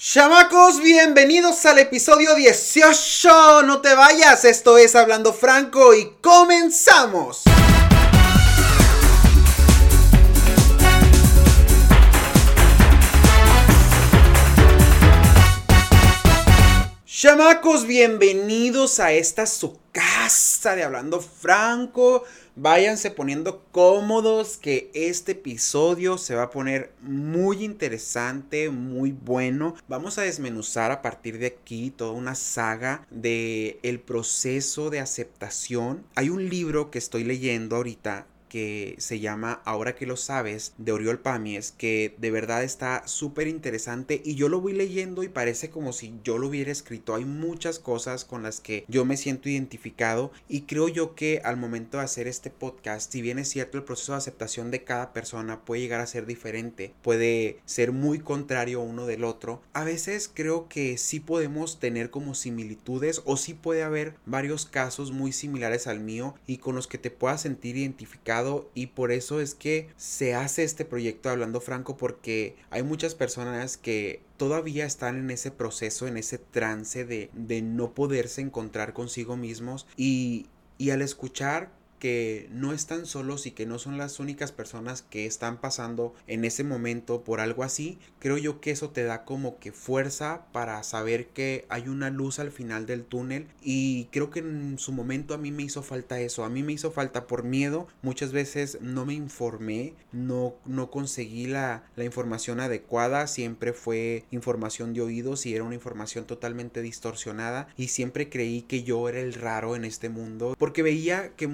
Chamacos, bienvenidos al episodio 18. No te vayas, esto es Hablando Franco y comenzamos. Chamacos, bienvenidos a esta su casa de Hablando Franco. Váyanse poniendo cómodos que este episodio se va a poner muy interesante, muy bueno. Vamos a desmenuzar a partir de aquí toda una saga de el proceso de aceptación. Hay un libro que estoy leyendo ahorita que se llama Ahora que lo sabes de Oriol Pamies que de verdad está súper interesante y yo lo voy leyendo y parece como si yo lo hubiera escrito. Hay muchas cosas con las que yo me siento identificado y creo yo que al momento de hacer este podcast, si bien es cierto el proceso de aceptación de cada persona puede llegar a ser diferente, puede ser muy contrario uno del otro, a veces creo que sí podemos tener como similitudes o sí puede haber varios casos muy similares al mío y con los que te puedas sentir identificado y por eso es que se hace este proyecto hablando franco porque hay muchas personas que todavía están en ese proceso, en ese trance de, de no poderse encontrar consigo mismos y, y al escuchar que no están solos y que no son las únicas personas que están pasando en ese momento por algo así, creo yo que eso te da como que fuerza para saber que hay una luz al final del túnel. Y creo que en su momento a mí me hizo falta eso, a mí me hizo falta por miedo, muchas veces no me informé, no, no conseguí la, la información adecuada, siempre fue información de oídos y era una información totalmente distorsionada. Y siempre creí que yo era el raro en este mundo porque veía que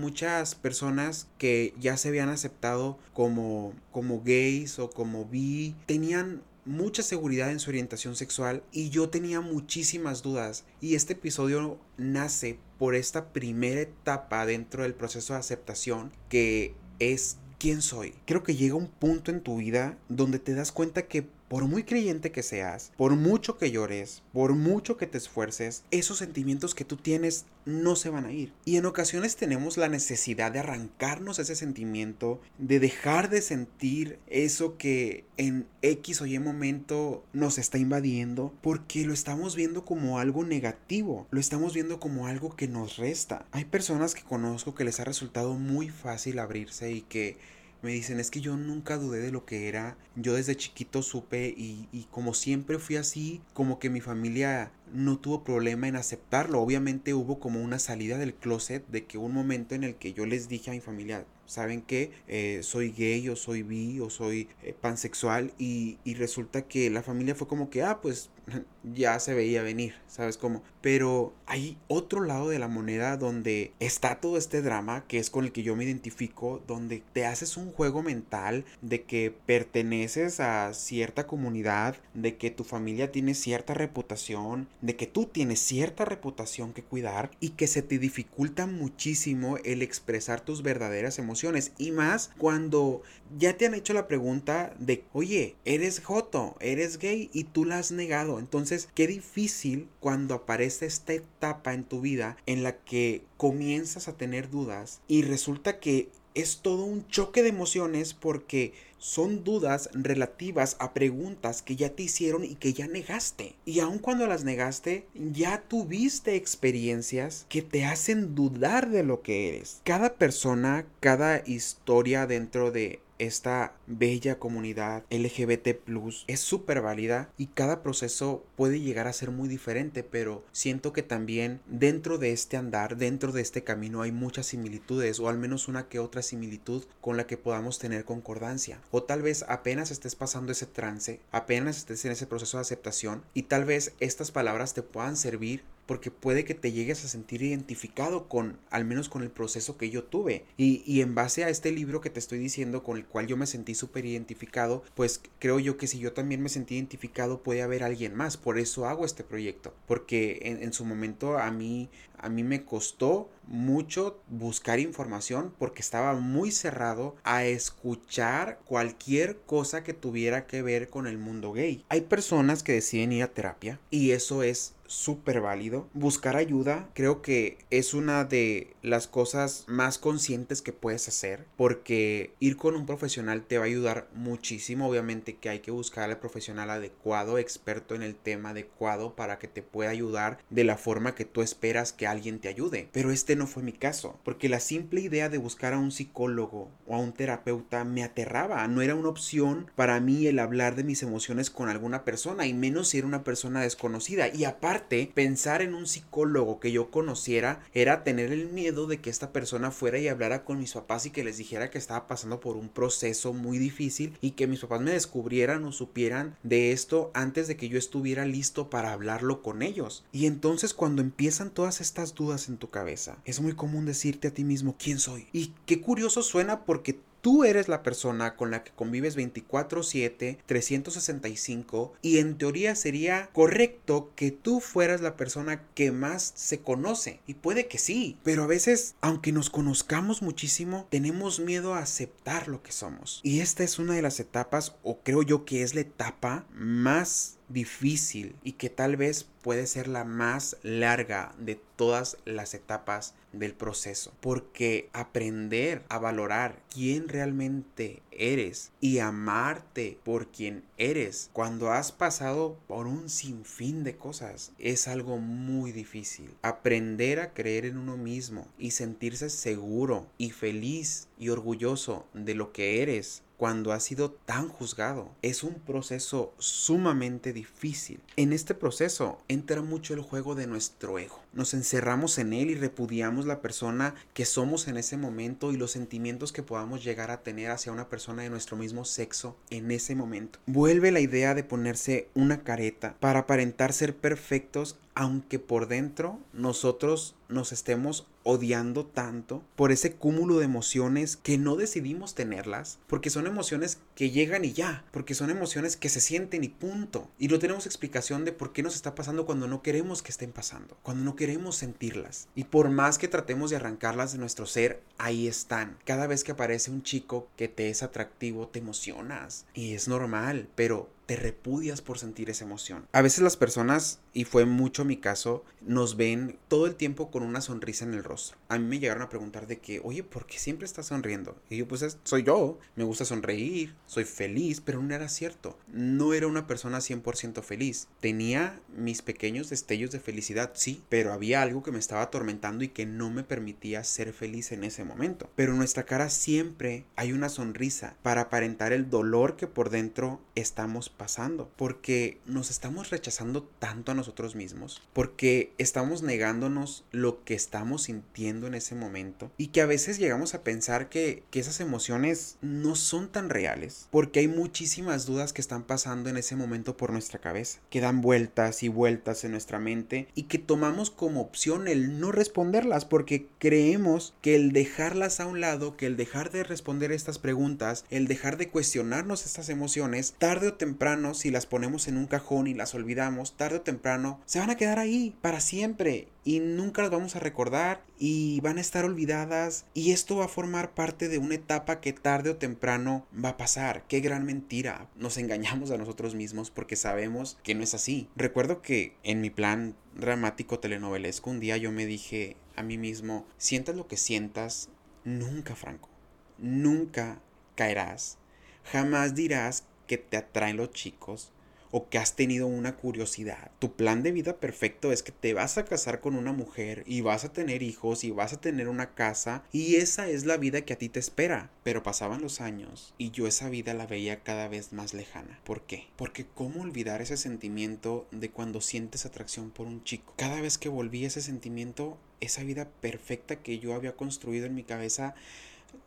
personas que ya se habían aceptado como, como gays o como bi tenían mucha seguridad en su orientación sexual y yo tenía muchísimas dudas y este episodio nace por esta primera etapa dentro del proceso de aceptación que es quién soy. Creo que llega un punto en tu vida donde te das cuenta que por muy creyente que seas, por mucho que llores, por mucho que te esfuerces, esos sentimientos que tú tienes no se van a ir. Y en ocasiones tenemos la necesidad de arrancarnos ese sentimiento, de dejar de sentir eso que en X o Y momento nos está invadiendo, porque lo estamos viendo como algo negativo, lo estamos viendo como algo que nos resta. Hay personas que conozco que les ha resultado muy fácil abrirse y que me dicen, es que yo nunca dudé de lo que era. Yo desde chiquito supe y, y, como siempre fui así, como que mi familia no tuvo problema en aceptarlo. Obviamente hubo como una salida del closet de que un momento en el que yo les dije a mi familia, saben que eh, soy gay o soy bi o soy eh, pansexual y, y, resulta que la familia fue como que, ah, pues ya se veía venir, ¿sabes cómo? Pero hay otro lado de la moneda donde está todo este drama que es con el que yo me identifico, donde te haces un juego mental de que perteneces a cierta comunidad, de que tu familia tiene cierta reputación, de que tú tienes cierta reputación que cuidar y que se te dificulta muchísimo el expresar tus verdaderas emociones y más cuando ya te han hecho la pregunta de, oye, eres joto, eres gay y tú la has negado. Entonces, qué difícil cuando aparece esta etapa en tu vida en la que comienzas a tener dudas y resulta que es todo un choque de emociones porque son dudas relativas a preguntas que ya te hicieron y que ya negaste. Y aun cuando las negaste, ya tuviste experiencias que te hacen dudar de lo que eres. Cada persona, cada historia dentro de esta bella comunidad LGBT es súper válida y cada proceso puede llegar a ser muy diferente, pero siento que también dentro de este andar, dentro de este camino hay muchas similitudes o al menos una que otra similitud con la que podamos tener concordancia. O tal vez apenas estés pasando ese trance, apenas estés en ese proceso de aceptación y tal vez estas palabras te puedan servir porque puede que te llegues a sentir identificado con, al menos con el proceso que yo tuve. Y, y en base a este libro que te estoy diciendo, con el cual yo me sentí súper identificado, pues creo yo que si yo también me sentí identificado puede haber alguien más. Por eso hago este proyecto. Porque en, en su momento a mí, a mí me costó mucho buscar información porque estaba muy cerrado a escuchar cualquier cosa que tuviera que ver con el mundo gay. Hay personas que deciden ir a terapia y eso es súper válido. Buscar ayuda creo que es una de las cosas más conscientes que puedes hacer porque ir con un profesional te va a ayudar muchísimo. Obviamente que hay que buscar al profesional adecuado, experto en el tema adecuado para que te pueda ayudar de la forma que tú esperas que alguien te ayude. Pero este no fue mi caso porque la simple idea de buscar a un psicólogo o a un terapeuta me aterraba. No era una opción para mí el hablar de mis emociones con alguna persona y menos si era una persona desconocida. Y aparte, pensar en un psicólogo que yo conociera era tener el miedo de que esta persona fuera y hablara con mis papás y que les dijera que estaba pasando por un proceso muy difícil y que mis papás me descubrieran o supieran de esto antes de que yo estuviera listo para hablarlo con ellos. Y entonces cuando empiezan todas estas dudas en tu cabeza, es muy común decirte a ti mismo quién soy. Y qué curioso suena porque Tú eres la persona con la que convives 24/7, 365 y en teoría sería correcto que tú fueras la persona que más se conoce. Y puede que sí, pero a veces, aunque nos conozcamos muchísimo, tenemos miedo a aceptar lo que somos. Y esta es una de las etapas, o creo yo que es la etapa más difícil y que tal vez puede ser la más larga de todas las etapas del proceso. Porque aprender a valorar quién realmente eres y amarte por quien eres cuando has pasado por un sinfín de cosas es algo muy difícil. Aprender a creer en uno mismo y sentirse seguro y feliz y orgulloso de lo que eres cuando ha sido tan juzgado. Es un proceso sumamente difícil. En este proceso entra mucho el juego de nuestro ego. Nos encerramos en él y repudiamos la persona que somos en ese momento y los sentimientos que podamos llegar a tener hacia una persona de nuestro mismo sexo en ese momento. Vuelve la idea de ponerse una careta para aparentar ser perfectos aunque por dentro nosotros nos estemos odiando tanto por ese cúmulo de emociones que no decidimos tenerlas, porque son emociones que llegan y ya, porque son emociones que se sienten y punto. Y no tenemos explicación de por qué nos está pasando cuando no queremos que estén pasando, cuando no queremos sentirlas. Y por más que tratemos de arrancarlas de nuestro ser, ahí están. Cada vez que aparece un chico que te es atractivo, te emocionas. Y es normal, pero te repudias por sentir esa emoción. A veces las personas, y fue mucho mi caso, nos ven todo el tiempo con una sonrisa en el rostro. A mí me llegaron a preguntar de que, oye, ¿por qué siempre estás sonriendo? Y yo, pues soy yo, me gusta sonreír, soy feliz, pero no era cierto. No era una persona 100% feliz. Tenía mis pequeños destellos de felicidad, sí, pero había algo que me estaba atormentando y que no me permitía ser feliz en ese momento. Pero en nuestra cara siempre hay una sonrisa para aparentar el dolor que por dentro estamos pasando, porque nos estamos rechazando tanto a nosotros mismos, porque estamos negándonos lo que estamos sintiendo en ese momento y que a veces llegamos a pensar que, que esas emociones no son tan reales, porque hay muchísimas dudas que están pasando en ese momento por nuestra cabeza, que dan vueltas y vueltas en nuestra mente y que tomamos como opción el no responderlas porque creemos que el dejarlas a un lado, que el dejar de responder estas preguntas, el dejar de cuestionarnos estas emociones, tarde o temprano si las ponemos en un cajón y las olvidamos, tarde o temprano, se van a quedar ahí para siempre y nunca las vamos a recordar y van a estar olvidadas y esto va a formar parte de una etapa que tarde o temprano va a pasar. Qué gran mentira. Nos engañamos a nosotros mismos porque sabemos que no es así. Recuerdo que en mi plan dramático telenovelesco un día yo me dije a mí mismo, sientas lo que sientas, nunca Franco, nunca caerás. Jamás dirás que te atraen los chicos o que has tenido una curiosidad. Tu plan de vida perfecto es que te vas a casar con una mujer y vas a tener hijos y vas a tener una casa y esa es la vida que a ti te espera. Pero pasaban los años y yo esa vida la veía cada vez más lejana. ¿Por qué? Porque cómo olvidar ese sentimiento de cuando sientes atracción por un chico. Cada vez que volví ese sentimiento, esa vida perfecta que yo había construido en mi cabeza,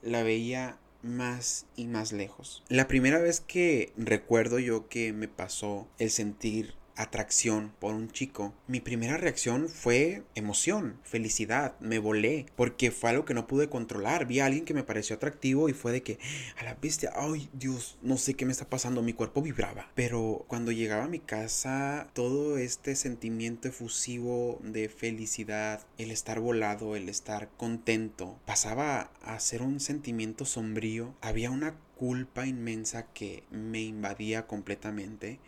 la veía más y más lejos. La primera vez que recuerdo yo que me pasó el sentir atracción por un chico, mi primera reacción fue emoción, felicidad, me volé, porque fue algo que no pude controlar. Vi a alguien que me pareció atractivo y fue de que, a la bestia, ay Dios, no sé qué me está pasando, mi cuerpo vibraba. Pero cuando llegaba a mi casa, todo este sentimiento efusivo de felicidad, el estar volado, el estar contento, pasaba a ser un sentimiento sombrío. Había una culpa inmensa que me invadía completamente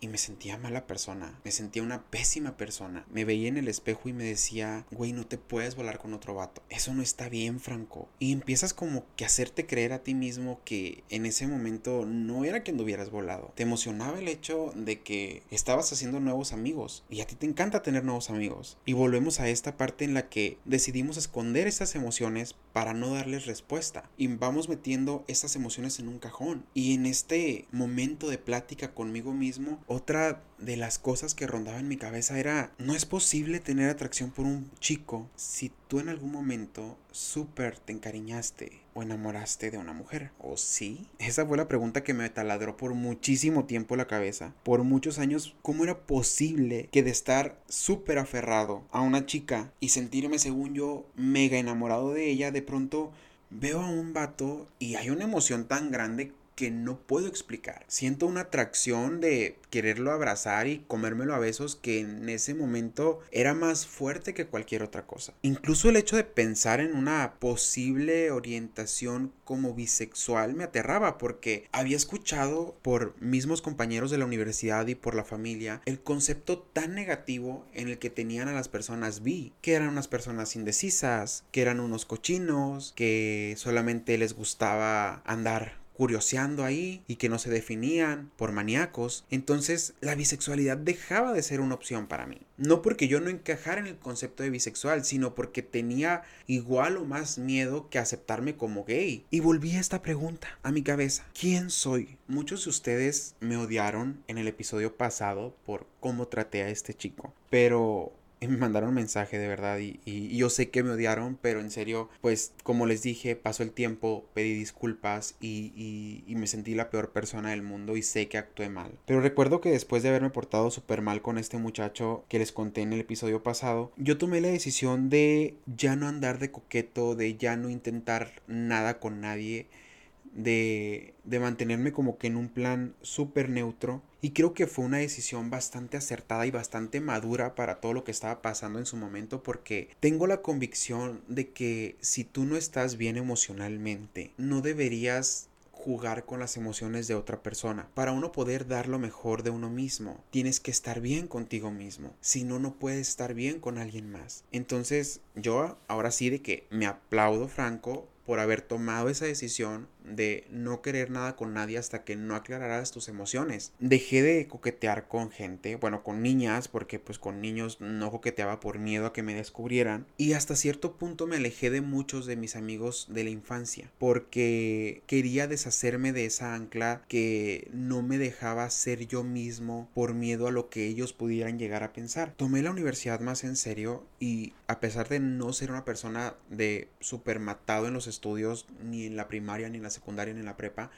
y me sentía mala persona, me sentía una pésima persona. Me veía en el espejo y me decía, güey, no te puedes volar con otro vato. Eso no está bien, Franco. Y empiezas como que hacerte creer a ti mismo que en ese momento no era que anduvieras volado. Te emocionaba el hecho de que estabas haciendo nuevos amigos y a ti te encanta tener nuevos amigos. Y volvemos a esta parte en la que decidimos esconder estas emociones para no darles respuesta. Y vamos metiendo estas emociones en un cajón. Y en este momento de plática conmigo mismo, otra de las cosas que rondaba en mi cabeza era, no es posible tener atracción por un chico si tú en algún momento súper te encariñaste o enamoraste de una mujer. ¿O sí? Esa fue la pregunta que me taladró por muchísimo tiempo la cabeza. Por muchos años, ¿cómo era posible que de estar súper aferrado a una chica y sentirme, según yo, mega enamorado de ella, de pronto veo a un vato y hay una emoción tan grande que no puedo explicar. Siento una atracción de quererlo abrazar y comérmelo a besos que en ese momento era más fuerte que cualquier otra cosa. Incluso el hecho de pensar en una posible orientación como bisexual me aterraba porque había escuchado por mismos compañeros de la universidad y por la familia el concepto tan negativo en el que tenían a las personas bi, que eran unas personas indecisas, que eran unos cochinos, que solamente les gustaba andar curioseando ahí y que no se definían por maníacos, entonces la bisexualidad dejaba de ser una opción para mí. No porque yo no encajara en el concepto de bisexual, sino porque tenía igual o más miedo que aceptarme como gay. Y volví a esta pregunta a mi cabeza. ¿Quién soy? Muchos de ustedes me odiaron en el episodio pasado por cómo traté a este chico, pero me mandaron un mensaje de verdad y, yo sé que me odiaron, pero en serio, pues como les dije, pasó el tiempo, pedí disculpas y, me sentí la peor persona del mundo y sé que actué mal. Pero recuerdo que después de haberme portado súper mal con este muchacho que les conté en el episodio pasado, yo tomé la decisión de ya no andar de coqueto, de ya no intentar nada con nadie de, de mantenerme como que en un plan súper neutro y creo que fue una decisión bastante acertada y bastante madura para todo lo que estaba pasando en su momento porque tengo la convicción de que si tú no estás bien emocionalmente no deberías jugar con las emociones de otra persona. Para uno poder dar lo mejor de uno mismo, tienes que estar bien contigo mismo. Si no, no puedes estar bien con alguien más. Entonces, yo ahora sí de que me aplaudo, Franco, por haber tomado esa decisión de no querer nada con nadie hasta que no aclararas tus emociones. Dejé de coquetear con gente, bueno, con niñas, porque pues con niños no coqueteaba por miedo a que me descubrieran. Y hasta cierto punto me alejé de muchos de mis amigos de la infancia, porque quería deshacerme de esa ancla que no me dejaba ser yo mismo por miedo a lo que ellos pudieran llegar a pensar. Tomé la universidad más en serio y a pesar de no ser una persona de super matado en los estudios, ni en la primaria, ni en la secundaria, en la prepa,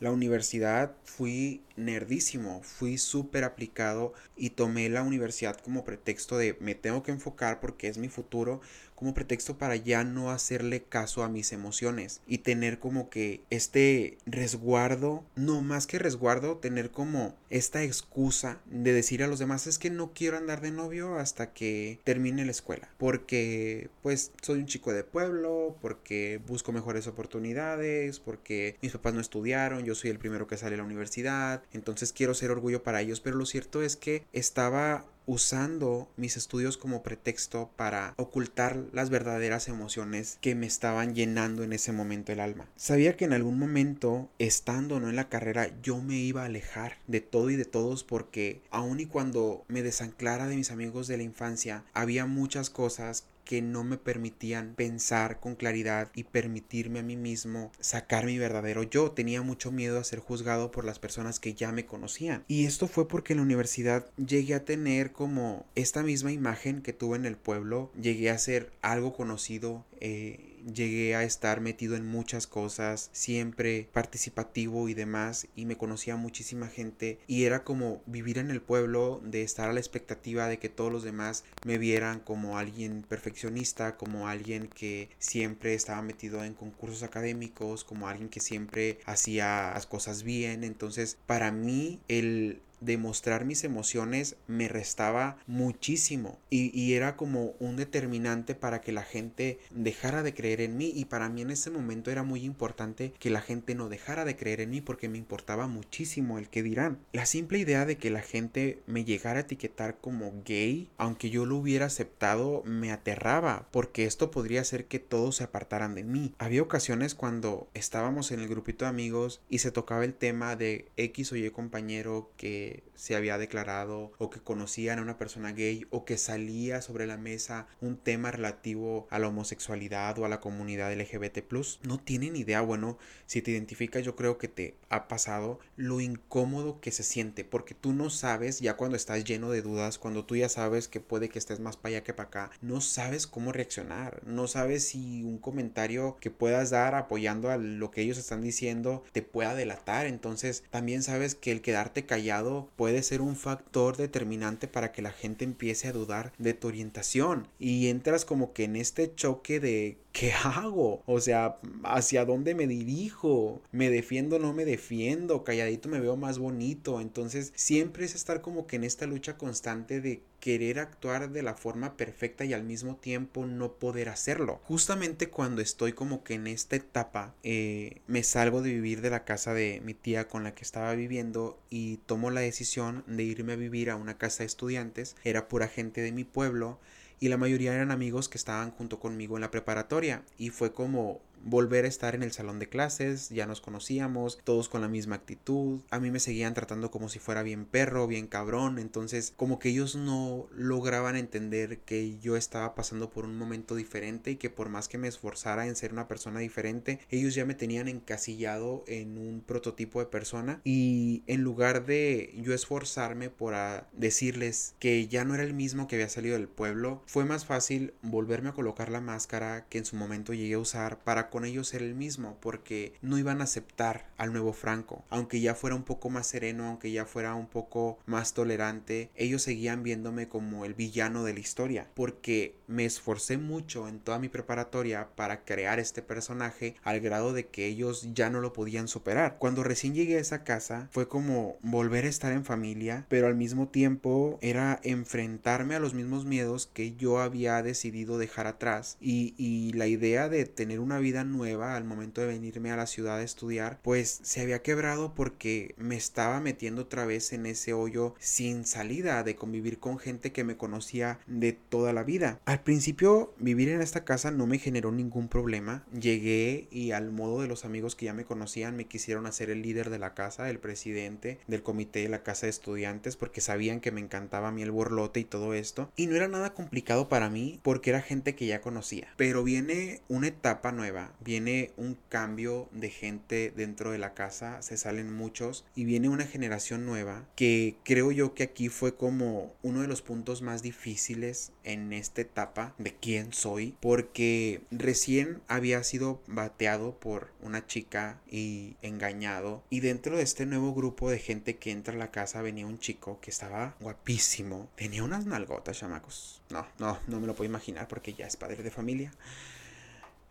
la universidad fui nerdísimo, fui súper aplicado y tomé la universidad como pretexto de me tengo que enfocar porque es mi futuro, como pretexto para ya no hacerle caso a mis emociones y tener como que este resguardo, no más que resguardo, tener como esta excusa de decir a los demás es que no quiero andar de novio hasta que termine la escuela, porque pues soy un chico de pueblo, porque busco mejores oportunidades, porque mis papás no estudiaron, yo soy el primero que sale a la universidad, entonces quiero ser orgullo para ellos, pero lo cierto es que estaba usando mis estudios como pretexto para ocultar las verdaderas emociones que me estaban llenando en ese momento el alma. Sabía que en algún momento, estando no en la carrera, yo me iba a alejar de todo y de todos porque aun y cuando me desanclara de mis amigos de la infancia, había muchas cosas que no me permitían pensar con claridad y permitirme a mí mismo sacar mi verdadero yo. Tenía mucho miedo a ser juzgado por las personas que ya me conocían. Y esto fue porque en la universidad llegué a tener como esta misma imagen que tuve en el pueblo. Llegué a ser algo conocido. Eh, llegué a estar metido en muchas cosas, siempre participativo y demás, y me conocía muchísima gente y era como vivir en el pueblo, de estar a la expectativa de que todos los demás me vieran como alguien perfeccionista, como alguien que siempre estaba metido en concursos académicos, como alguien que siempre hacía las cosas bien, entonces para mí el demostrar mis emociones me restaba muchísimo y, y era como un determinante para que la gente dejara de creer en mí y para mí en ese momento era muy importante que la gente no dejara de creer en mí porque me importaba muchísimo el que dirán. La simple idea de que la gente me llegara a etiquetar como gay, aunque yo lo hubiera aceptado, me aterraba porque esto podría hacer que todos se apartaran de mí. Había ocasiones cuando estábamos en el grupito de amigos y se tocaba el tema de X o Y compañero que se había declarado o que conocían a una persona gay o que salía sobre la mesa un tema relativo a la homosexualidad o a la comunidad LGBT+. No tienen idea, bueno, si te identificas yo creo que te ha pasado lo incómodo que se siente porque tú no sabes ya cuando estás lleno de dudas, cuando tú ya sabes que puede que estés más para allá que para acá, no sabes cómo reaccionar, no sabes si un comentario que puedas dar apoyando a lo que ellos están diciendo te pueda delatar, entonces también sabes que el quedarte callado puede ser un factor determinante para que la gente empiece a dudar de tu orientación y entras como que en este choque de ¿qué hago? O sea, ¿hacia dónde me dirijo? ¿Me defiendo o no me defiendo? Calladito me veo más bonito. Entonces, siempre es estar como que en esta lucha constante de querer actuar de la forma perfecta y al mismo tiempo no poder hacerlo. Justamente cuando estoy como que en esta etapa, eh, me salgo de vivir de la casa de mi tía con la que estaba viviendo y tomo la decisión de irme a vivir a una casa de estudiantes. Era pura gente de mi pueblo y la mayoría eran amigos que estaban junto conmigo en la preparatoria y fue como volver a estar en el salón de clases, ya nos conocíamos, todos con la misma actitud, a mí me seguían tratando como si fuera bien perro, bien cabrón, entonces como que ellos no lograban entender que yo estaba pasando por un momento diferente y que por más que me esforzara en ser una persona diferente, ellos ya me tenían encasillado en un prototipo de persona y en lugar de yo esforzarme por decirles que ya no era el mismo que había salido del pueblo, fue más fácil volverme a colocar la máscara que en su momento llegué a usar para con ellos era el mismo, porque no iban a aceptar al nuevo Franco. Aunque ya fuera un poco más sereno, aunque ya fuera un poco más tolerante, ellos seguían viéndome como el villano de la historia, porque me esforcé mucho en toda mi preparatoria para crear este personaje al grado de que ellos ya no lo podían superar. Cuando recién llegué a esa casa fue como volver a estar en familia, pero al mismo tiempo era enfrentarme a los mismos miedos que yo había decidido dejar atrás y, y la idea de tener una vida nueva al momento de venirme a la ciudad a estudiar, pues se había quebrado porque me estaba metiendo otra vez en ese hoyo sin salida de convivir con gente que me conocía de toda la vida. Al principio vivir en esta casa no me generó ningún problema. Llegué y al modo de los amigos que ya me conocían me quisieron hacer el líder de la casa, el presidente del comité de la casa de estudiantes porque sabían que me encantaba a mí el borlote y todo esto. Y no era nada complicado para mí porque era gente que ya conocía. Pero viene una etapa nueva viene un cambio de gente dentro de la casa, se salen muchos y viene una generación nueva que creo yo que aquí fue como uno de los puntos más difíciles en esta etapa de quién soy, porque recién había sido bateado por una chica y engañado y dentro de este nuevo grupo de gente que entra a la casa venía un chico que estaba guapísimo, tenía unas nalgotas, chamacos. No, no, no me lo puedo imaginar porque ya es padre de familia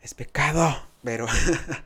es pecado, pero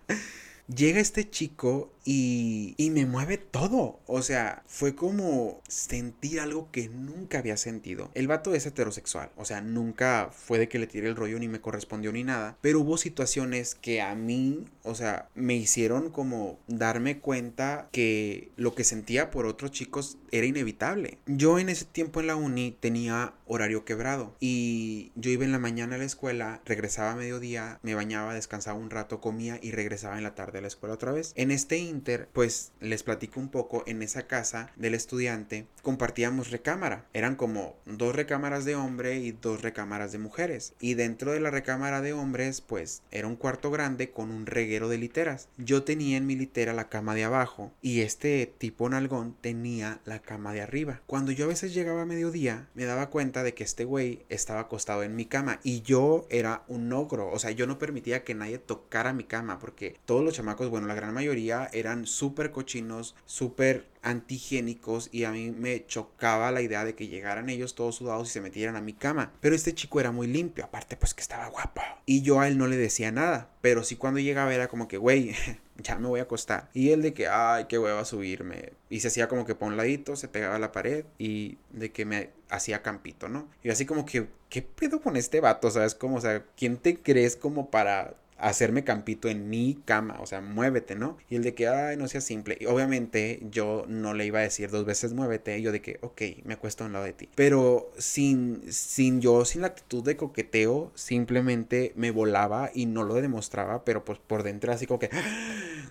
llega este chico y, y, me mueve todo. O sea, fue como sentir algo que nunca había sentido. El vato es heterosexual, o sea, nunca fue de que le tiré el rollo ni me correspondió ni nada. Pero hubo situaciones que a mí, o sea, me hicieron como darme cuenta que lo que sentía por otros chicos era inevitable. Yo en ese tiempo en la uni tenía horario quebrado y yo iba en la mañana a la escuela, regresaba a mediodía, me bañaba, descansaba un rato, comía y regresaba en la tarde la escuela otra vez. En este Inter, pues les platico un poco, en esa casa del estudiante compartíamos recámara. Eran como dos recámaras de hombre y dos recámaras de mujeres. Y dentro de la recámara de hombres, pues era un cuarto grande con un reguero de literas. Yo tenía en mi litera la cama de abajo y este tipo nalgón tenía la cama de arriba. Cuando yo a veces llegaba a mediodía, me daba cuenta de que este güey estaba acostado en mi cama y yo era un ogro. O sea, yo no permitía que nadie tocara mi cama porque todos los chamacos, bueno, la gran mayoría eran súper cochinos, súper antigénicos y a mí me chocaba la idea de que llegaran ellos todos sudados y se metieran a mi cama. Pero este chico era muy limpio, aparte pues que estaba guapo. Y yo a él no le decía nada, pero sí cuando llegaba era como que, güey, ya me voy a acostar. Y él de que, ay, qué hueva subirme. Y se hacía como que por un ladito, se pegaba a la pared y de que me hacía campito, ¿no? Y así como que, ¿qué pedo con este vato? ¿Sabes? Como, o sea, ¿quién te crees como para hacerme campito en mi cama, o sea, muévete, ¿no? Y el de que, ay, no sea simple. Y obviamente yo no le iba a decir dos veces muévete, yo de que, ok, me acuesto a un lado de ti. Pero sin, sin yo, sin la actitud de coqueteo, simplemente me volaba y no lo demostraba, pero pues por dentro así como que,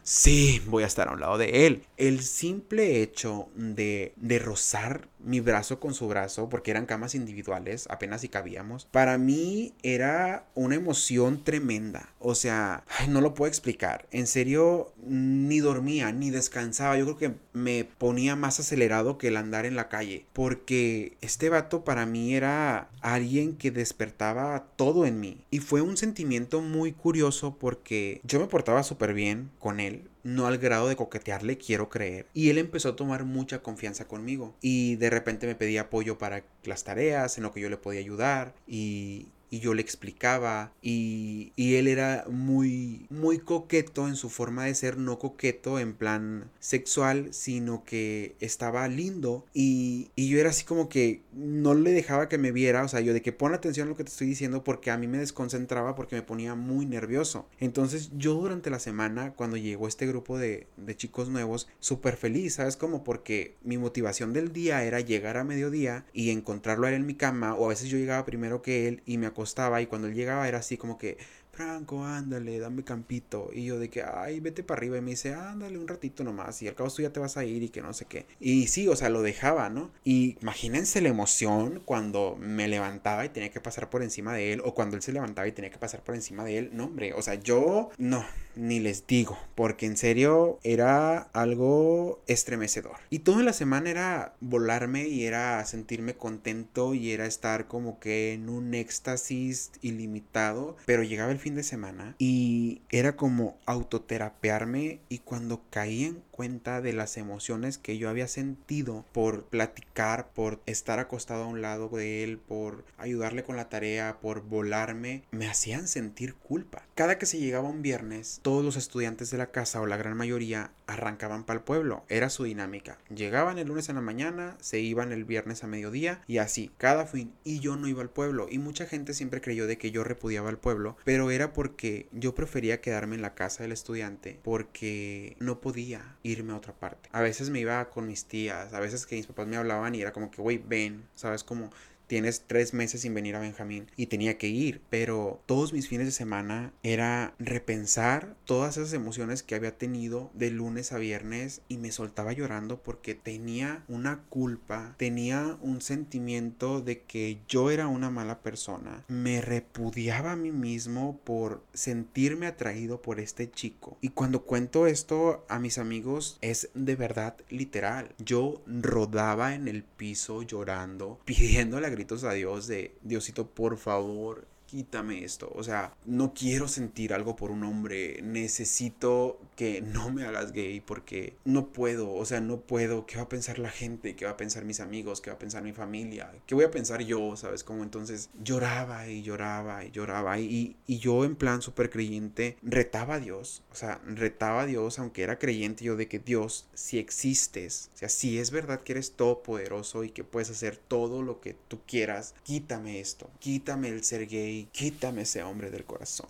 sí, voy a estar a un lado de él. El simple hecho de, de rozar mi brazo con su brazo, porque eran camas individuales, apenas si cabíamos, para mí era una emoción tremenda. O sea, no lo puedo explicar. En serio, ni dormía, ni descansaba. Yo creo que me ponía más acelerado que el andar en la calle, porque este vato para mí era alguien que despertaba todo en mí. Y fue un sentimiento muy curioso porque yo me portaba súper bien con él, no al grado de coquetearle, quiero creer. Y él empezó a tomar mucha confianza conmigo. Y de repente me pedía apoyo para las tareas, en lo que yo le podía ayudar. Y, y yo le explicaba y, y, él era muy muy coqueto en su forma de ser no coqueto en plan sexual sino que estaba lindo y, y yo era así como que no le dejaba que me viera o sea yo de que pon atención a lo que te estoy diciendo porque a mí me desconcentraba porque me ponía muy nervioso. Entonces yo durante la semana cuando llegó este grupo de, de chicos nuevos súper feliz sabes como porque mi motivación del día era llegar a mediodía y encontrarlo a él en mi cama o a veces yo llegaba primero que él y me acostaba y cuando llegaba era así como que Franco, ándale, dame campito. Y yo de que, ay, vete para arriba. Y me dice, ándale un ratito nomás. Y al cabo tú ya te vas a ir y que no sé qué. Y sí, o sea, lo dejaba, ¿no? Y imagínense la emoción cuando me levantaba y tenía que pasar por encima de él. O cuando él se levantaba y tenía que pasar por encima de él. No, hombre, o sea, yo no, ni les digo. Porque en serio era algo estremecedor. Y toda la semana era volarme y era sentirme contento y era estar como que en un éxtasis ilimitado. Pero llegaba el fin de semana y era como autoterapearme y cuando caí en cuenta de las emociones que yo había sentido por platicar, por estar acostado a un lado de él, por ayudarle con la tarea, por volarme, me hacían sentir culpa. Cada que se llegaba un viernes, todos los estudiantes de la casa o la gran mayoría arrancaban para el pueblo. Era su dinámica. Llegaban el lunes en la mañana, se iban el viernes a mediodía y así, cada fin. Y yo no iba al pueblo. Y mucha gente siempre creyó de que yo repudiaba al pueblo, pero era porque yo prefería quedarme en la casa del estudiante porque no podía irme a otra parte. A veces me iba con mis tías, a veces que mis papás me hablaban y era como que, güey, ven, ¿sabes? Como tienes tres meses sin venir a Benjamín y tenía que ir, pero todos mis fines de semana era repensar todas esas emociones que había tenido de lunes a viernes y me soltaba llorando porque tenía una culpa, tenía un sentimiento de que yo era una mala persona, me repudiaba a mí mismo por sentirme atraído por este chico. Y cuando cuento esto a mis amigos es de verdad literal, yo rodaba en el piso llorando, pidiendo la a Dios de Diosito, por favor, quítame esto. O sea, no quiero sentir algo por un hombre. Necesito que no me hagas gay porque no puedo. O sea, no puedo. ¿Qué va a pensar la gente? ¿Qué va a pensar mis amigos? ¿Qué va a pensar mi familia? ¿Qué voy a pensar yo? ¿Sabes? Como entonces lloraba y lloraba y lloraba. Y, y yo en plan súper creyente retaba a Dios. O sea, retaba a Dios, aunque era creyente yo de que Dios, si existes, o sea, si es verdad que eres todopoderoso y que puedes hacer todo lo que tú quieras, quítame esto. Quítame el ser gay quítame ese hombre del corazón.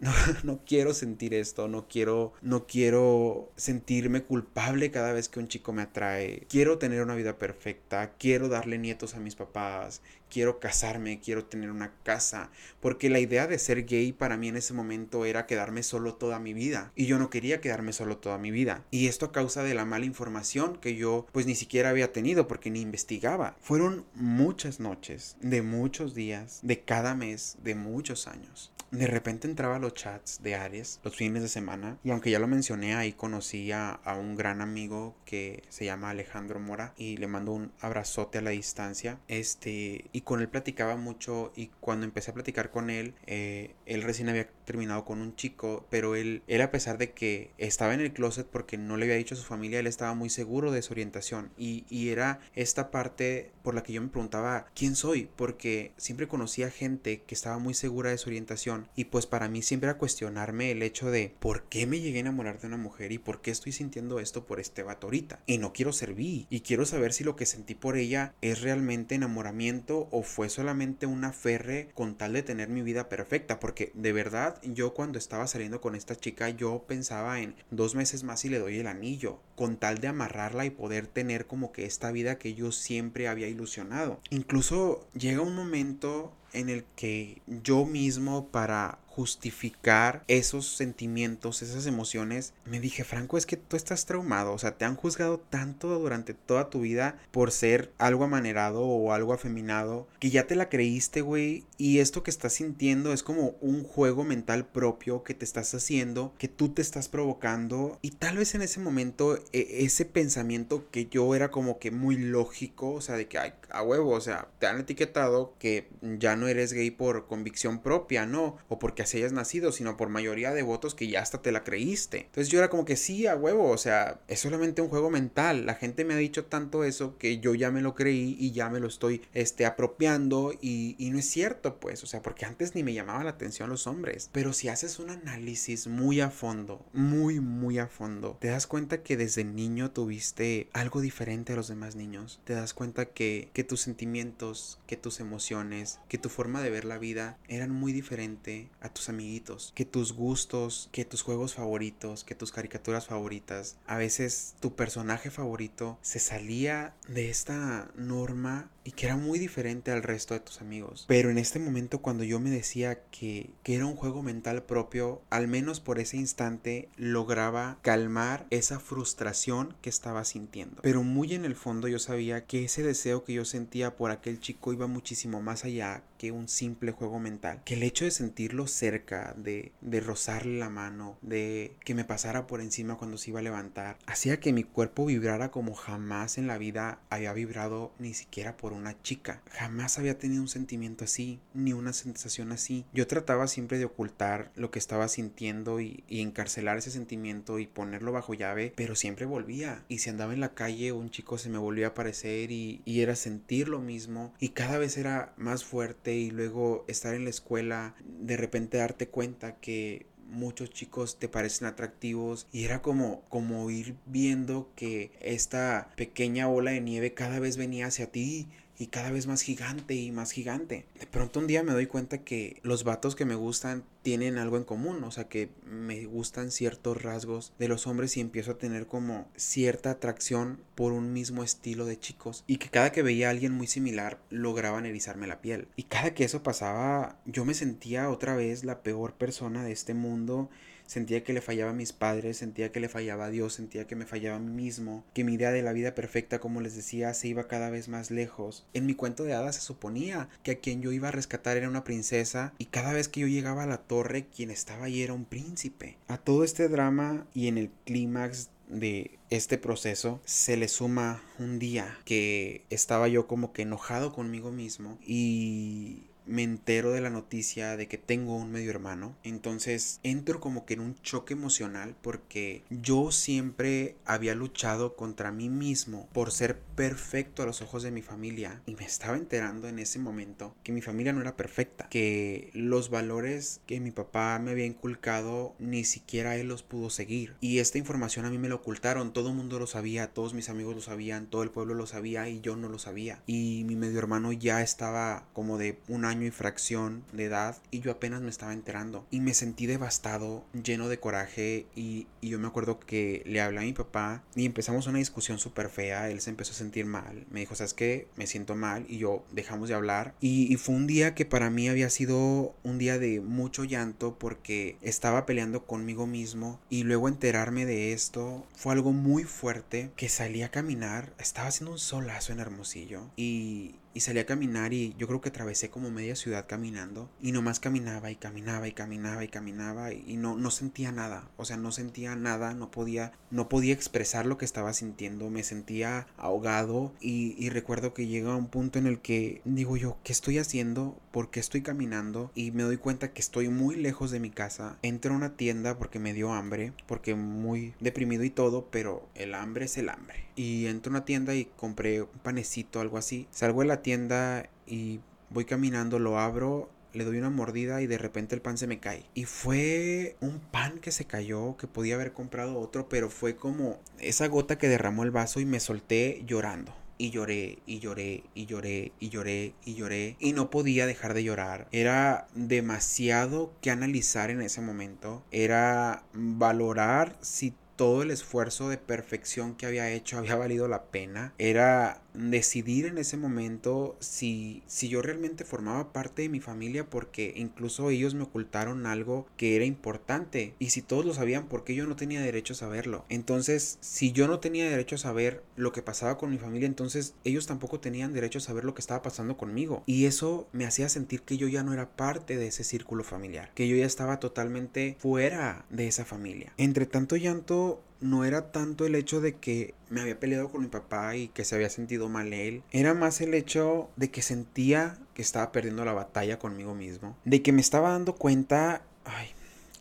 No, no, quiero sentir esto, no quiero, no quiero sentirme culpable cada vez que un chico me atrae. Quiero tener una vida perfecta, quiero darle nietos a mis papás, quiero casarme, quiero tener una casa, porque la idea de ser gay para mí en ese momento era quedarme solo toda mi vida, y yo no quería quedarme solo toda mi vida. Y esto a causa de la mala información que yo pues ni siquiera había tenido porque ni investigaba. Fueron muchas noches, de muchos días, de cada mes, de muchos años de repente entraba a los chats de Aries los fines de semana y aunque ya lo mencioné ahí conocí a, un gran amigo que se llama Alejandro Mora y le mando un abrazote a la distancia este y con él platicaba mucho y cuando empecé a platicar con él eh, él recién había terminado con un chico, pero él, él a pesar de que estaba en el closet porque no le había dicho a su familia, él estaba muy seguro de su orientación. Y, y era esta parte por la que yo me preguntaba quién soy, porque siempre conocía gente que estaba muy segura de su orientación y pues para mí siempre era cuestionarme el hecho de por qué me llegué a enamorar de una mujer y por qué estoy sintiendo esto por este vato ahorita y no quiero servir y quiero saber si lo que sentí por ella es realmente enamoramiento o fue solamente una ferre con tal de tener mi vida perfecta porque de verdad yo cuando estaba saliendo con esta chica yo pensaba en dos meses más y le doy el anillo con tal de amarrarla y poder tener como que esta vida que yo siempre había ilusionado. Incluso llega un momento en el que yo mismo para justificar esos sentimientos, esas emociones, me dije, Franco, es que tú estás traumado, o sea, te han juzgado tanto durante toda tu vida por ser algo amanerado o algo afeminado, que ya te la creíste, güey, y esto que estás sintiendo es como un juego mental propio que te estás haciendo, que tú te estás provocando, y tal vez en ese momento e ese pensamiento que yo era como que muy lógico, o sea, de que, ay, a huevo, o sea, te han etiquetado que ya no eres gay por convicción propia, ¿no? O porque así hayas nacido, sino por mayoría de votos que ya hasta te la creíste. Entonces yo era como que sí, a huevo, o sea, es solamente un juego mental. La gente me ha dicho tanto eso que yo ya me lo creí y ya me lo estoy este, apropiando y, y no es cierto, pues, o sea, porque antes ni me llamaba la atención los hombres. Pero si haces un análisis muy a fondo, muy, muy a fondo, te das cuenta que desde niño tuviste algo diferente a los demás niños. Te das cuenta que, que tus sentimientos, que tus emociones, que tu forma de ver la vida eran muy diferente a tus amiguitos, que tus gustos, que tus juegos favoritos, que tus caricaturas favoritas, a veces tu personaje favorito se salía de esta norma y que era muy diferente al resto de tus amigos. Pero en este momento cuando yo me decía que, que era un juego mental propio, al menos por ese instante lograba calmar esa frustración que estaba sintiendo. Pero muy en el fondo yo sabía que ese deseo que yo sentía por aquel chico iba muchísimo más allá que un simple juego mental. Que el hecho de sentirlo cerca, de, de rozarle la mano, de que me pasara por encima cuando se iba a levantar, hacía que mi cuerpo vibrara como jamás en la vida había vibrado ni siquiera por una chica. Jamás había tenido un sentimiento así, ni una sensación así. Yo trataba siempre de ocultar lo que estaba sintiendo y, y encarcelar ese sentimiento y ponerlo bajo llave, pero siempre volvía. Y si andaba en la calle, un chico se me volvía a aparecer y, y era sentir lo mismo y cada vez era más fuerte y luego estar en la escuela, de repente darte cuenta que muchos chicos te parecen atractivos y era como como ir viendo que esta pequeña ola de nieve cada vez venía hacia ti y cada vez más gigante y más gigante. De pronto un día me doy cuenta que los vatos que me gustan tienen algo en común, o sea que me gustan ciertos rasgos de los hombres y empiezo a tener como cierta atracción por un mismo estilo de chicos y que cada que veía a alguien muy similar lograban erizarme la piel. Y cada que eso pasaba yo me sentía otra vez la peor persona de este mundo Sentía que le fallaba a mis padres, sentía que le fallaba a Dios, sentía que me fallaba a mí mismo, que mi idea de la vida perfecta, como les decía, se iba cada vez más lejos. En mi cuento de hadas se suponía que a quien yo iba a rescatar era una princesa y cada vez que yo llegaba a la torre, quien estaba ahí era un príncipe. A todo este drama y en el clímax de este proceso se le suma un día que estaba yo como que enojado conmigo mismo y me entero de la noticia de que tengo un medio hermano. Entonces entro como que en un choque emocional porque yo siempre había luchado contra mí mismo por ser perfecto a los ojos de mi familia y me estaba enterando en ese momento que mi familia no era perfecta, que los valores que mi papá me había inculcado ni siquiera él los pudo seguir. Y esta información a mí me lo ocultaron, todo el mundo lo sabía, todos mis amigos lo sabían, todo el pueblo lo sabía y yo no lo sabía. Y mi medio hermano ya estaba como de un año y fracción de edad y yo apenas me estaba enterando. Y me sentí devastado, lleno de coraje y, yo me acuerdo que le hablé a mi papá y empezamos una discusión súper fea, él se empezó a sentir mal, me dijo, ¿sabes qué? Me siento mal y yo dejamos de hablar y, y fue un día que para mí había sido un día de mucho llanto porque estaba peleando conmigo mismo. Y luego enterarme de esto fue algo muy fuerte que salí a caminar, estaba haciendo un solazo en Hermosillo y y salí a caminar y yo creo que atravesé como media ciudad caminando y nomás caminaba y caminaba y caminaba y caminaba y no, no sentía nada, o sea, no sentía nada, no podía, no podía expresar lo que estaba sintiendo, me sentía ahogado y, y recuerdo que llega un punto en el que digo yo, ¿qué estoy haciendo? ¿Por qué estoy caminando? Y me doy cuenta que estoy muy lejos de mi casa, entro a una tienda porque me dio hambre, porque muy deprimido y todo, pero el hambre es el hambre. Y entro a una tienda y compré un panecito, algo así, salgo de la tienda y voy caminando, lo abro le doy una mordida y de repente el pan se me cae. Y fue un pan que se cayó, que podía haber comprado otro, pero fue como esa gota que derramó el vaso y me solté llorando. Y lloré, y lloré, y lloré, y lloré, y lloré. Y no podía dejar de llorar. Era demasiado que analizar en ese momento. Era valorar si todo el esfuerzo de perfección que había hecho había valido la pena. Era decidir en ese momento si, si yo realmente formaba parte de mi familia porque incluso ellos me ocultaron algo que era importante y si todos lo sabían porque yo no tenía derecho a saberlo entonces si yo no tenía derecho a saber lo que pasaba con mi familia entonces ellos tampoco tenían derecho a saber lo que estaba pasando conmigo. Y eso me hacía sentir que yo ya no era parte de ese círculo familiar que yo ya estaba totalmente fuera de esa familia. Entre tanto llanto no era tanto el hecho de que me había peleado con mi papá y que se había sentido mal él. Era más el hecho de que sentía que estaba perdiendo la batalla conmigo mismo. De que me estaba dando cuenta, ay,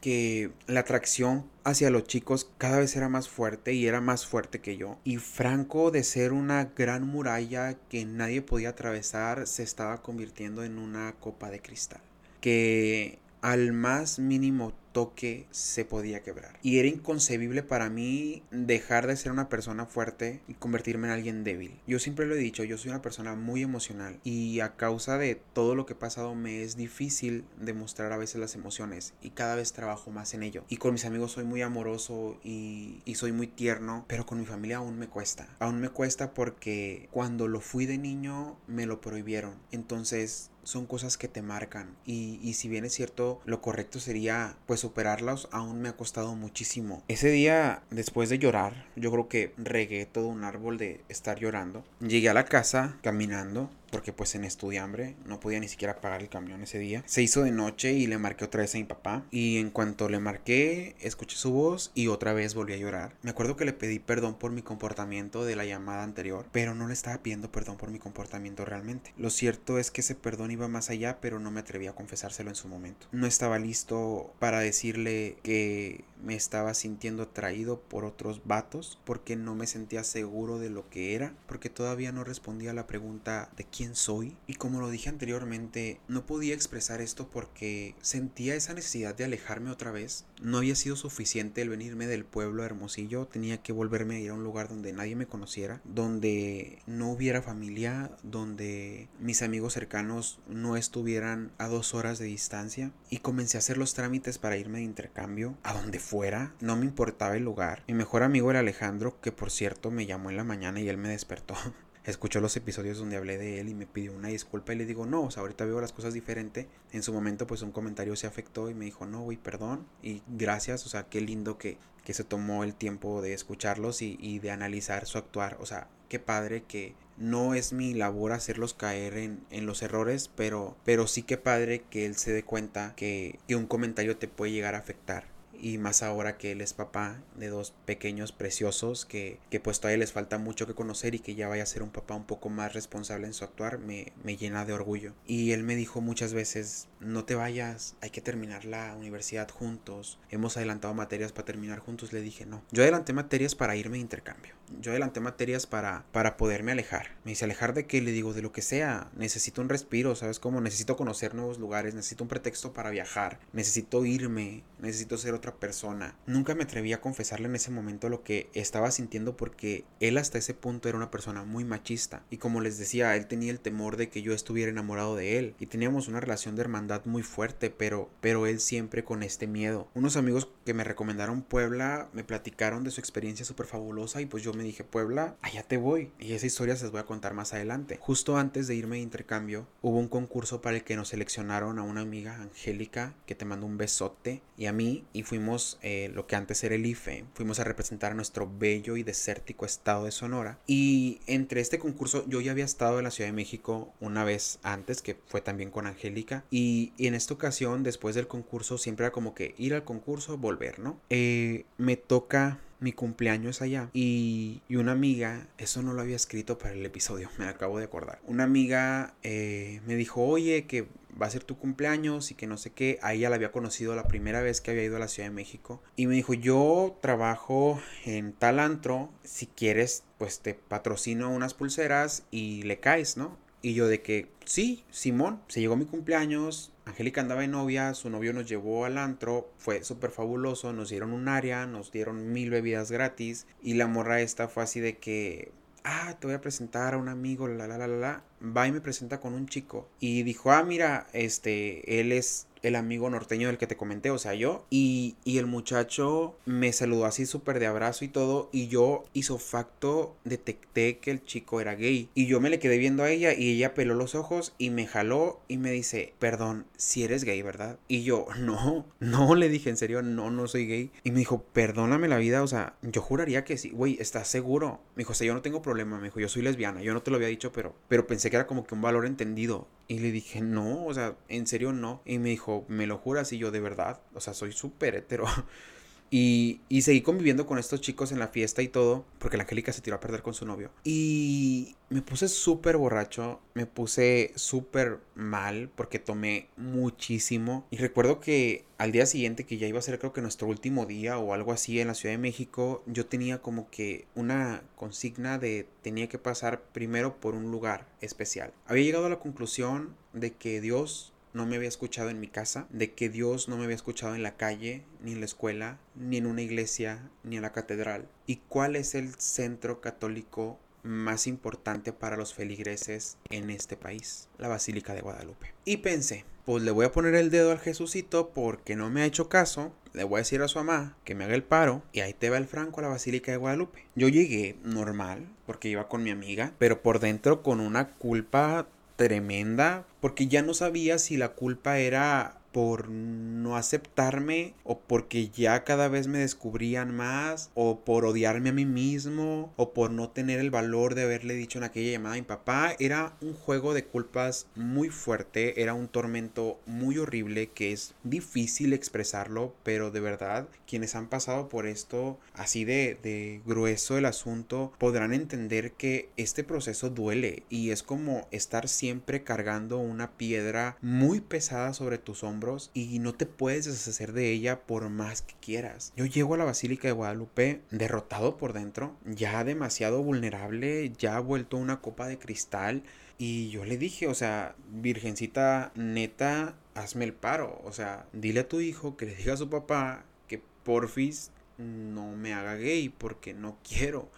que la atracción hacia los chicos cada vez era más fuerte y era más fuerte que yo. Y Franco de ser una gran muralla que nadie podía atravesar se estaba convirtiendo en una copa de cristal. Que al más mínimo toque se podía quebrar. Y era inconcebible para mí dejar de ser una persona fuerte y convertirme en alguien débil. Yo siempre lo he dicho, yo soy una persona muy emocional y a causa de todo lo que he pasado me es difícil demostrar a veces las emociones y cada vez trabajo más en ello. Y con mis amigos soy muy amoroso y, y soy muy tierno, pero con mi familia aún me cuesta. Aún me cuesta porque cuando lo fui de niño me lo prohibieron. Entonces son cosas que te marcan. Y, y, si bien es cierto lo correcto sería pues superarlos aún me ha costado muchísimo. Ese día después de llorar yo creo que regué todo un árbol de estar llorando. Llegué a la casa caminando porque pues en estudiambre no podía ni siquiera pagar el camión ese día. Se hizo de noche y le marqué otra vez a mi papá y en cuanto le marqué escuché su voz y otra vez volví a llorar. Me acuerdo que le pedí perdón por mi comportamiento de la llamada anterior, pero no le estaba pidiendo perdón por mi comportamiento realmente. Lo cierto es que ese perdón iba más allá, pero no me atreví a confesárselo en su momento. No estaba listo para decirle que me estaba sintiendo atraído por otros vatos porque no me sentía seguro de lo que era, porque todavía no respondía a la pregunta de quién soy. Y como lo dije anteriormente, no podía expresar esto porque sentía esa necesidad de alejarme otra vez. No había sido suficiente el venirme del pueblo Hermosillo, tenía que volverme a ir a un lugar donde nadie me conociera, donde no hubiera familia, donde mis amigos cercanos no estuvieran a dos horas de distancia. Y comencé a hacer los trámites para irme de intercambio a donde fuera, no me importaba el lugar. Mi mejor amigo era Alejandro, que por cierto me llamó en la mañana y él me despertó. Escuchó los episodios donde hablé de él y me pidió una disculpa y le digo, no, o sea, ahorita veo las cosas diferente. En su momento, pues un comentario se afectó y me dijo, no, güey, perdón y gracias, o sea, qué lindo que, que se tomó el tiempo de escucharlos y, y de analizar su actuar. O sea, qué padre que no es mi labor hacerlos caer en, en, los errores, pero, pero sí que padre que él se dé cuenta que, que un comentario te puede llegar a afectar y más ahora que él es papá de dos pequeños preciosos que, que pues todavía les falta mucho que conocer y que ya vaya a ser un papá un poco más responsable en su actuar me, me llena de orgullo. Y él me dijo muchas veces no te vayas hay que terminar la universidad juntos hemos adelantado materias para terminar juntos le dije no yo adelanté materias para irme de intercambio yo adelanté materias para, para poderme alejar. Me dice, alejar de qué? Le digo, de lo que sea. Necesito un respiro, ¿sabes cómo? Necesito conocer nuevos lugares, necesito un pretexto para viajar, necesito irme, necesito ser otra persona. Nunca me atreví a confesarle en ese momento lo que estaba sintiendo porque él hasta ese punto era una persona muy machista. Y como les decía, él tenía el temor de que yo estuviera enamorado de él. Y teníamos una relación de hermandad muy fuerte, pero, pero él siempre con este miedo. Unos amigos que me recomendaron Puebla me platicaron de su experiencia súper fabulosa y pues yo me dije, Puebla, allá te voy. Y esa historia se las voy a contar más adelante. Justo antes de irme de intercambio, hubo un concurso para el que nos seleccionaron a una amiga, Angélica, que te mandó un besote, y a mí, y fuimos eh, lo que antes era el IFE, fuimos a representar a nuestro bello y desértico estado de Sonora. Y entre este concurso, yo ya había estado en la Ciudad de México una vez antes, que fue también con Angélica, y, en esta ocasión, después del concurso, siempre era como que ir al concurso, volver, ¿no? Eh, me toca mi cumpleaños allá y, y, una amiga, eso no lo había escrito para el episodio, me acabo de acordar. Una amiga eh, me dijo, oye, que va a ser tu cumpleaños y que no sé qué. Ahí ya la había conocido la primera vez que había ido a la Ciudad de México. Y me dijo, yo trabajo en tal antro, si quieres, pues te patrocino unas pulseras y le caes, ¿no? Y yo de que, sí, Simón, se llegó mi cumpleaños, Angélica andaba de novia, su novio nos llevó al antro, fue súper fabuloso, nos dieron un área, nos dieron mil bebidas gratis y la morra esta fue así de que, ah, te voy a presentar a un amigo, la, la, la, la, la, va y me presenta con un chico y dijo, ah, mira, este, él es el amigo norteño del que te comenté, o sea, yo. Y, y el muchacho me saludó así súper de abrazo y todo. Y yo hizo facto detecté que el chico era gay. Y yo me le quedé viendo a ella y ella peló los ojos y me jaló y me dice, perdón, si eres gay, ¿verdad? Y yo, no, no, le dije, en serio, no, no soy gay. Y me dijo, perdóname la vida, o sea, yo juraría que sí. Güey, ¿estás seguro? Me dijo, o sea, yo no tengo problema. Me dijo, yo soy lesbiana. Yo no te lo había dicho, pero, pero pensé que era como que un valor entendido. Y le dije, no, o sea, en serio no. Y me dijo, ¿me lo juras? Y yo, de verdad, o sea, soy súper hetero. Y, y, seguí conviviendo con estos chicos en la fiesta y todo, porque la Angélica se tiró a perder con su novio. Y me puse súper borracho, me puse súper mal porque tomé muchísimo. Y recuerdo que al día siguiente, que ya iba a ser creo que nuestro último día o algo así en la Ciudad de México, yo tenía como que una consigna de tenía que pasar primero por un lugar especial. Había llegado a la conclusión de que Dios no me había escuchado en mi casa, de que Dios no me había escuchado en la calle, ni en la escuela, ni en una iglesia, ni en la catedral. ¿Y cuál es el centro católico más importante para los feligreses en este país? La Basílica de Guadalupe. Y pensé, pues le voy a poner el dedo al Jesucito porque no me ha hecho caso. Le voy a decir a su mamá que me haga el paro y ahí te va el franco a la Basílica de Guadalupe. Yo llegué normal porque iba con mi amiga, pero por dentro con una culpa tremenda porque ya no sabía si la culpa era por no aceptarme o porque ya cada vez me descubrían más o por odiarme a mí mismo o por no tener el valor de haberle dicho en aquella llamada a mi papá era un juego de culpas muy fuerte era un tormento muy horrible que es difícil expresarlo pero de verdad quienes han pasado por esto así de, de grueso el asunto podrán entender que este proceso duele y es como estar siempre cargando una piedra muy pesada sobre tus hombros y no te puedes deshacer de ella por más que quieras. Yo llego a la Basílica de Guadalupe derrotado por dentro, ya demasiado vulnerable, ya vuelto una copa de cristal y yo le dije, o sea, virgencita neta, hazme el paro, o sea, dile a tu hijo que le diga a su papá que porfis no me haga gay porque no quiero.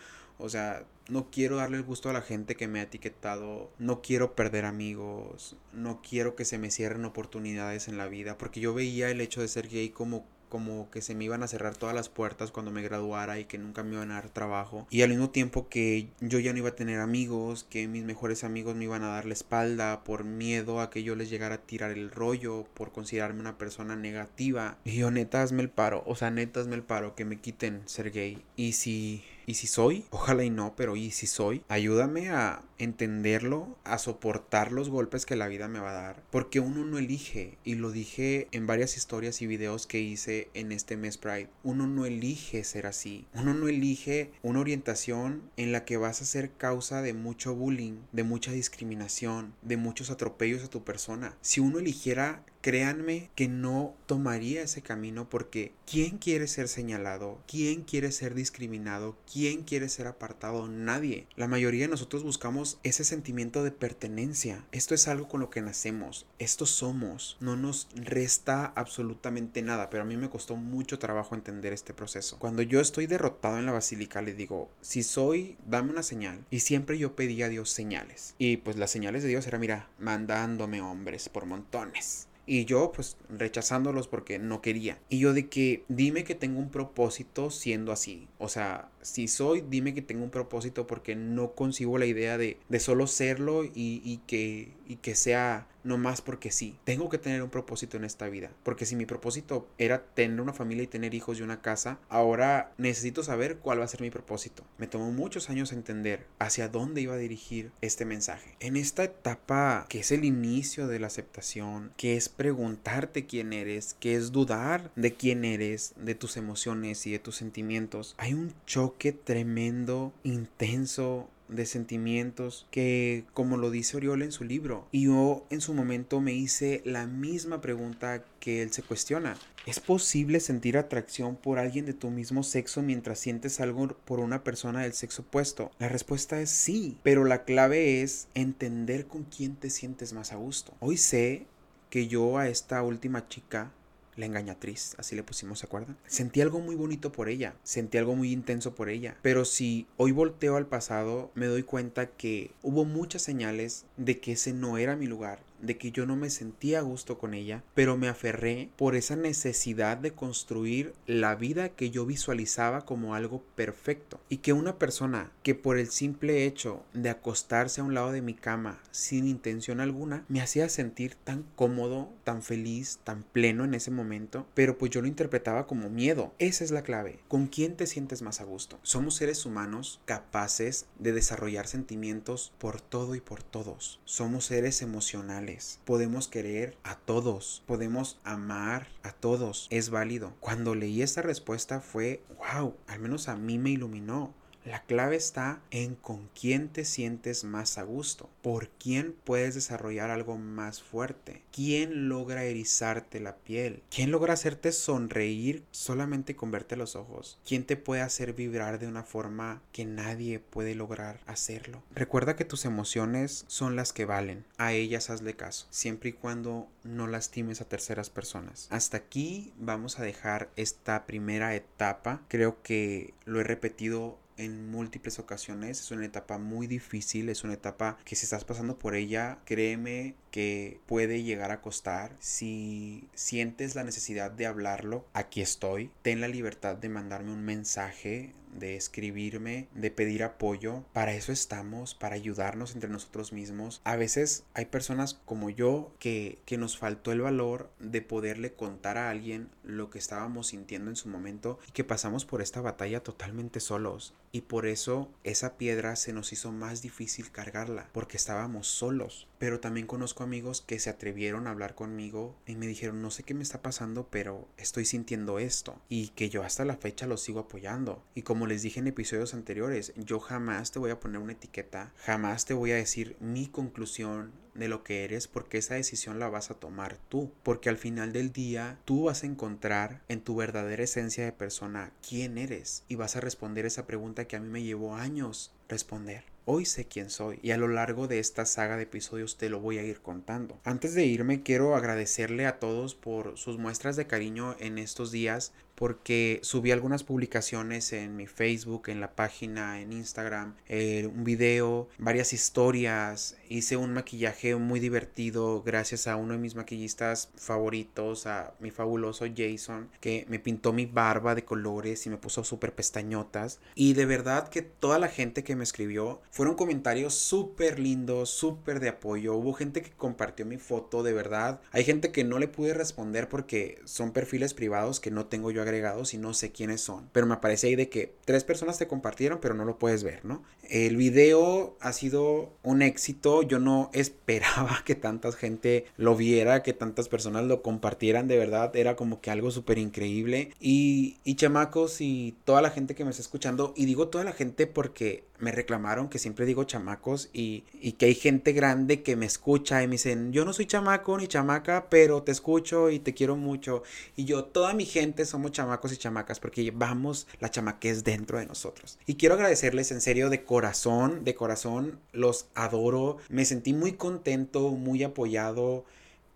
O sea, no quiero darle el gusto a la gente que me ha etiquetado, no quiero perder amigos, no quiero que se me cierren oportunidades en la vida, porque yo veía el hecho de ser gay como como que se me iban a cerrar todas las puertas cuando me graduara y que nunca me iban a dar trabajo. Y al mismo tiempo que yo ya no iba a tener amigos, que mis mejores amigos me iban a dar la espalda por miedo a que yo les llegara a tirar el rollo, por considerarme una persona negativa. Y yo neta hazme el paro, o sea, neta hazme el paro, que me quiten ser gay. Y si y si soy, ojalá y no, pero y si soy, ayúdame a entenderlo, a soportar los golpes que la vida me va a dar, porque uno no elige, y lo dije en varias historias y videos que hice en este mes Pride, uno no elige ser así, uno no elige una orientación en la que vas a ser causa de mucho bullying, de mucha discriminación, de muchos atropellos a tu persona. Si uno eligiera créanme que no tomaría ese camino porque ¿quién quiere ser señalado? ¿Quién quiere ser discriminado? ¿Quién quiere ser apartado? Nadie. La mayoría de nosotros buscamos ese sentimiento de pertenencia. Esto es algo con lo que nacemos. Esto somos. No nos resta absolutamente nada, pero a mí me costó mucho trabajo entender este proceso. Cuando yo estoy derrotado en la basílica le digo, si soy, dame una señal. Y siempre yo pedía a Dios señales. Y pues las señales de Dios era, mira, mandándome hombres por montones. Y yo pues rechazándolos porque no quería. Y yo de que dime que tengo un propósito siendo así. O sea, si soy, dime que tengo un propósito porque no consigo la idea de, de solo serlo y, y, que, y que sea no más porque sí. Tengo que tener un propósito en esta vida. Porque si mi propósito era tener una familia y tener hijos y una casa, ahora necesito saber cuál va a ser mi propósito. Me tomó muchos años entender hacia dónde iba a dirigir este mensaje. En esta etapa que es el inicio de la aceptación, que es preguntarte quién eres, que es dudar de quién eres, de tus emociones y de tus sentimientos, hay un choque tremendo, intenso, de sentimientos que, como lo dice Oriol en su libro, y yo en su momento me hice la misma pregunta que él se cuestiona. ¿Es posible sentir atracción por alguien de tu mismo sexo mientras sientes algo por una persona del sexo opuesto? La respuesta es sí, pero la clave es entender con quién te sientes más a gusto. Hoy sé que yo a esta última chica la engañatriz, así le pusimos, ¿se acuerdan? Sentí algo muy bonito por ella, sentí algo muy intenso por ella, pero si hoy volteo al pasado, me doy cuenta que hubo muchas señales de que ese no era mi lugar de que yo no me sentía a gusto con ella, pero me aferré por esa necesidad de construir la vida que yo visualizaba como algo perfecto. Y que una persona que por el simple hecho de acostarse a un lado de mi cama sin intención alguna, me hacía sentir tan cómodo, tan feliz, tan pleno en ese momento, pero pues yo lo interpretaba como miedo. Esa es la clave. ¿Con quién te sientes más a gusto? Somos seres humanos capaces de desarrollar sentimientos por todo y por todos. Somos seres emocionales Podemos querer a todos. Podemos amar a todos. Es válido. Cuando leí esta respuesta fue, wow, al menos a mí me iluminó. La clave está en con quién te sientes más a gusto, por quién puedes desarrollar algo más fuerte, quién logra erizarte la piel, quién logra hacerte sonreír solamente con verte los ojos, quién te puede hacer vibrar de una forma que nadie puede lograr hacerlo. Recuerda que tus emociones son las que valen, a ellas hazle caso, siempre y cuando no lastimes a terceras personas. Hasta aquí vamos a dejar esta primera etapa, creo que lo he repetido en múltiples ocasiones. Es una etapa muy difícil, es una etapa que si estás pasando por ella, créeme que puede llegar a costar. Si sientes la necesidad de hablarlo, aquí estoy. Ten la libertad de mandarme un mensaje de escribirme, de pedir apoyo. Para eso estamos, para ayudarnos entre nosotros mismos. A veces hay personas como yo que, que nos faltó el valor de poderle contar a alguien lo que estábamos sintiendo en su momento y que pasamos por esta batalla totalmente solos. Y por eso esa piedra se nos hizo más difícil cargarla, porque estábamos solos. Pero también conozco amigos que se atrevieron a hablar conmigo y me dijeron, no sé qué me está pasando, pero estoy sintiendo esto. Y que yo hasta la fecha los sigo apoyando. Y como les dije en episodios anteriores, yo jamás te voy a poner una etiqueta, jamás te voy a decir mi conclusión de lo que eres porque esa decisión la vas a tomar tú. Porque al final del día tú vas a encontrar en tu verdadera esencia de persona quién eres y vas a responder esa pregunta que a mí me llevó años responder. Hoy sé quién soy y a lo largo de esta saga de episodios te lo voy a ir contando. Antes de irme quiero agradecerle a todos por sus muestras de cariño en estos días porque subí algunas publicaciones en mi Facebook, en la página, en Instagram, eh, un video, varias historias, hice un maquillaje muy divertido gracias a uno de mis maquillistas favoritos, a mi fabuloso Jason, que me pintó mi barba de colores y me puso súper pestañotas. Y de verdad que toda la gente que me escribió fueron comentarios súper lindos, súper de apoyo. Hubo gente que compartió mi foto, de verdad. Hay gente que no le pude responder porque son perfiles privados que no tengo yo agregados y no sé quiénes son. Pero me aparece ahí de que tres personas te compartieron, pero no lo puedes ver, ¿no? El video ha sido un éxito. Yo no esperaba que tanta gente lo viera, que tantas personas lo compartieran. De verdad, era como que algo súper increíble. Y, y chamacos y toda la gente que me está escuchando, y digo toda la gente porque me reclamaron que siempre digo chamacos y, y, que hay gente grande que me escucha y me dicen, yo no soy chamaco ni chamaca, pero te escucho y te quiero mucho. Y yo, toda mi gente somos chamacos y chamacas porque llevamos la chamaquez dentro de nosotros. Y quiero agradecerles en serio de corazón, de corazón, los adoro. Me sentí muy contento, muy apoyado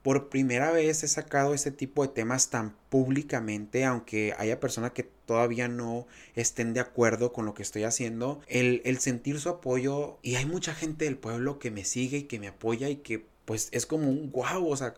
por primera vez he sacado este tipo de temas tan públicamente, aunque haya personas que todavía no estén de acuerdo con lo que estoy haciendo, el, el, sentir su apoyo y hay mucha gente del pueblo que me sigue y que me apoya y que pues es como un wow, o sea,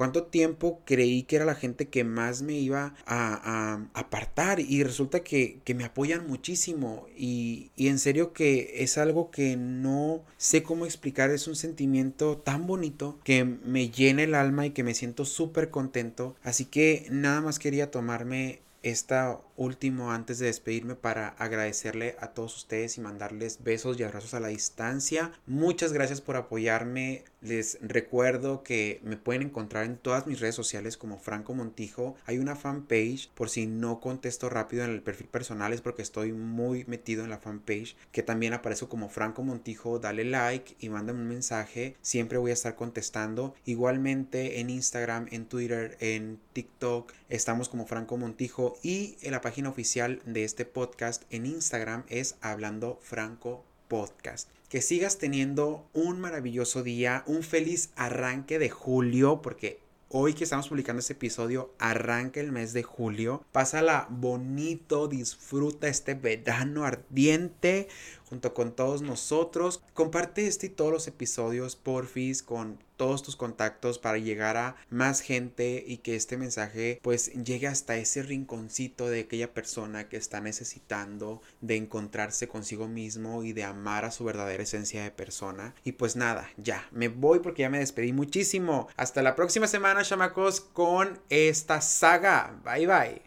cuánto tiempo creí que era la gente que más me iba a, apartar y resulta que, me apoyan muchísimo y, y en serio que es algo que no sé cómo explicar, es un sentimiento tan bonito que me llena el alma y que me siento súper contento, así que nada más quería tomarme esta último antes de despedirme para agradecerle a todos ustedes y mandarles besos y abrazos a la distancia. Muchas gracias por apoyarme. Les recuerdo que me pueden encontrar en todas mis redes sociales como Franco Montijo. Hay una fanpage por si no contesto rápido en el perfil personal es porque estoy muy metido en la fanpage que también aparezco como Franco Montijo. Dale like y mándame un mensaje. Siempre voy a estar contestando. Igualmente en Instagram, en Twitter, en TikTok estamos como Franco Montijo y en la página oficial de este podcast en Instagram es Hablando Franco Podcast. Que sigas teniendo un maravilloso día, un feliz arranque de julio, porque hoy que estamos publicando este episodio, arranca el mes de julio. Pásala bonito, disfruta este verano ardiente junto con todos nosotros. Comparte este y todos los episodios, porfis, con todos tus contactos para llegar a más gente y que este mensaje pues llegue hasta ese rinconcito de aquella persona que está necesitando de encontrarse consigo mismo y de amar a su verdadera esencia de persona. Y pues nada, ya, me voy porque ya me despedí muchísimo. Hasta la próxima semana, chamacos, con esta saga. Bye bye.